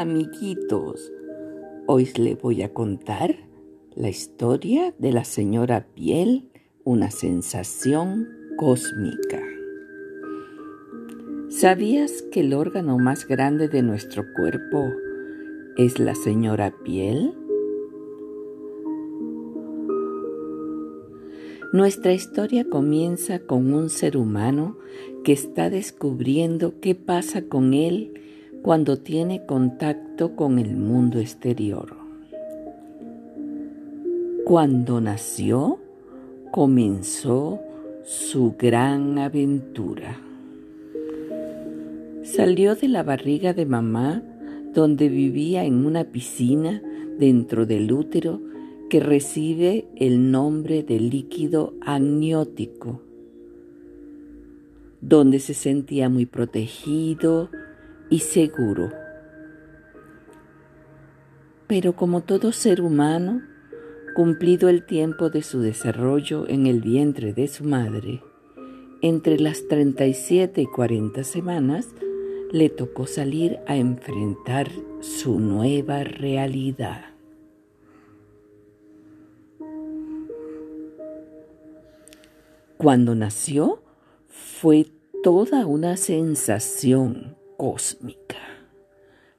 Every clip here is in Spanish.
Amiguitos, hoy les voy a contar la historia de la señora piel, una sensación cósmica. ¿Sabías que el órgano más grande de nuestro cuerpo es la señora piel? Nuestra historia comienza con un ser humano que está descubriendo qué pasa con él cuando tiene contacto con el mundo exterior. Cuando nació, comenzó su gran aventura. Salió de la barriga de mamá, donde vivía en una piscina dentro del útero que recibe el nombre de líquido amniótico, donde se sentía muy protegido y seguro. Pero como todo ser humano, cumplido el tiempo de su desarrollo en el vientre de su madre, entre las 37 y 40 semanas, le tocó salir a enfrentar su nueva realidad. Cuando nació fue toda una sensación cósmica,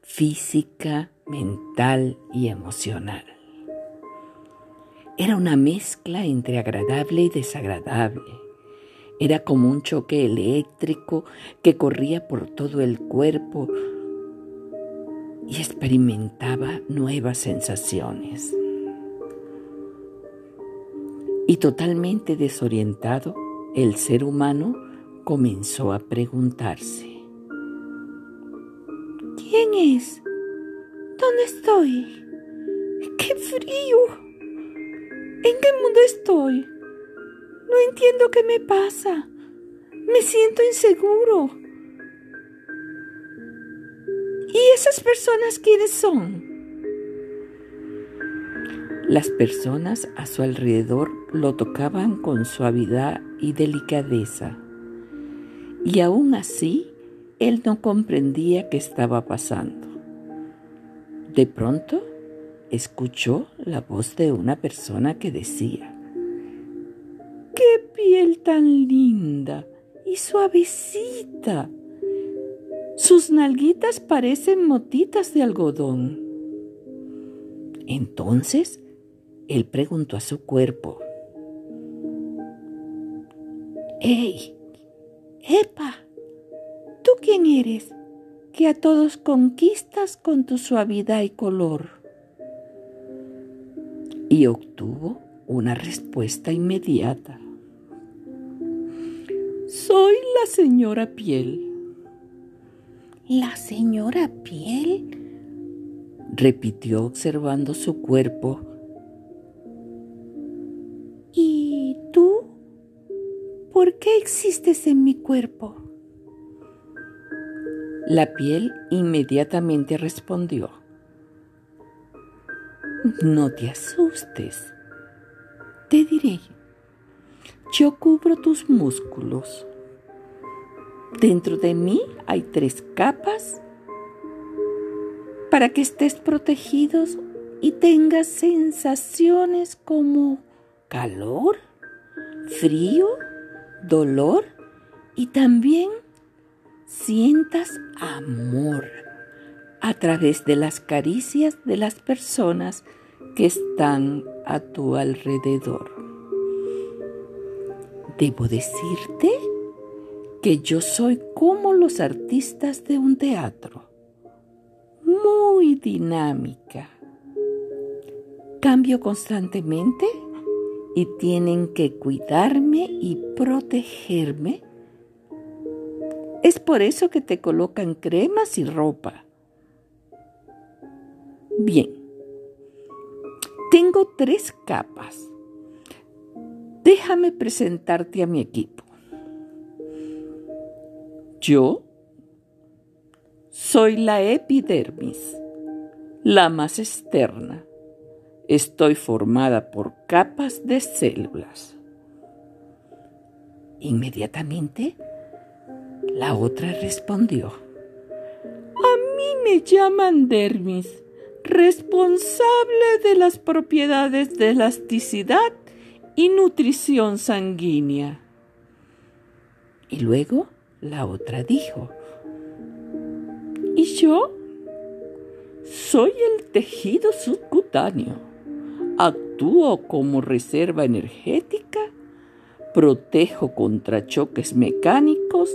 física, mental y emocional. Era una mezcla entre agradable y desagradable. Era como un choque eléctrico que corría por todo el cuerpo y experimentaba nuevas sensaciones y totalmente desorientado, el ser humano comenzó a preguntarse, ¿quién es? ¿Dónde estoy? ¡Qué frío! ¿En qué mundo estoy? No entiendo qué me pasa. Me siento inseguro. ¿Y esas personas quiénes son? Las personas a su alrededor lo tocaban con suavidad y delicadeza. Y aún así, él no comprendía qué estaba pasando. De pronto, escuchó la voz de una persona que decía, ¡Qué piel tan linda y suavecita! Sus nalguitas parecen motitas de algodón. Entonces él preguntó a su cuerpo, ¡Ey! ¡Epa! ¿Tú quién eres? Que a todos conquistas con tu suavidad y color. Y obtuvo una respuesta inmediata. Soy la señora piel. ¿La señora piel? repitió observando su cuerpo ¿por qué existes en mi cuerpo? La piel inmediatamente respondió, no te asustes, te diré, yo cubro tus músculos. Dentro de mí hay tres capas para que estés protegidos y tengas sensaciones como calor, frío dolor y también sientas amor a través de las caricias de las personas que están a tu alrededor. Debo decirte que yo soy como los artistas de un teatro, muy dinámica. Cambio constantemente y tienen que cuidarme y protegerme. Es por eso que te colocan cremas y ropa. Bien, tengo tres capas. Déjame presentarte a mi equipo. Yo soy la epidermis, la más externa Estoy formada por capas de células. Inmediatamente, la otra respondió, a mí me llaman dermis, responsable de las propiedades de elasticidad y nutrición sanguínea. Y luego la otra dijo, ¿y yo? Soy el tejido subcutáneo. Actúo como reserva energética, protejo contra choques mecánicos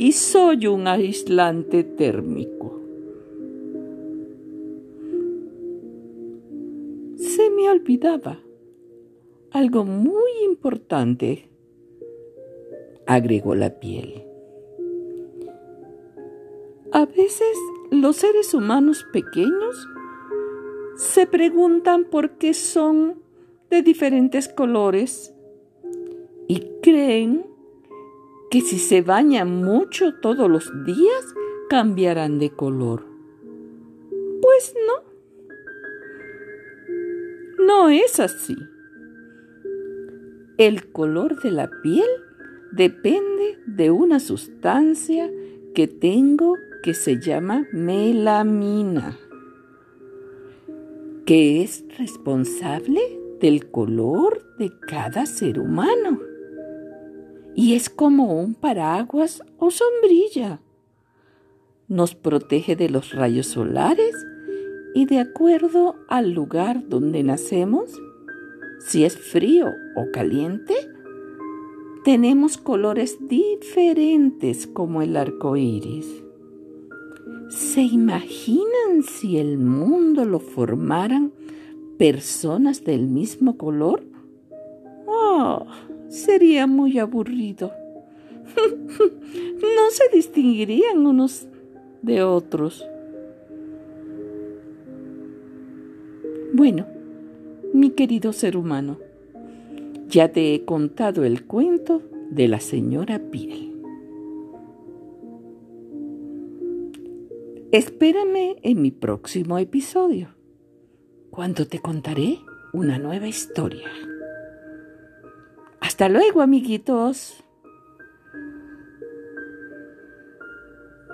y soy un aislante térmico. Se me olvidaba algo muy importante, agregó la piel. A veces los seres humanos pequeños se preguntan por qué son de diferentes colores y creen que si se bañan mucho todos los días cambiarán de color. Pues no. No es así. El color de la piel depende de una sustancia que tengo que se llama melamina, que es responsable del color de cada ser humano. Y es como un paraguas o sombrilla. Nos protege de los rayos solares y de acuerdo al lugar donde nacemos, si es frío o caliente, tenemos colores diferentes como el arco iris. ¿Se imaginan si el mundo lo formaran personas del mismo color? Oh, sería muy aburrido. no se distinguirían unos de otros. Bueno, mi querido ser humano, ya te he contado el cuento de la señora Piel. Espérame en mi próximo episodio, cuando te contaré una nueva historia. Hasta luego, amiguitos.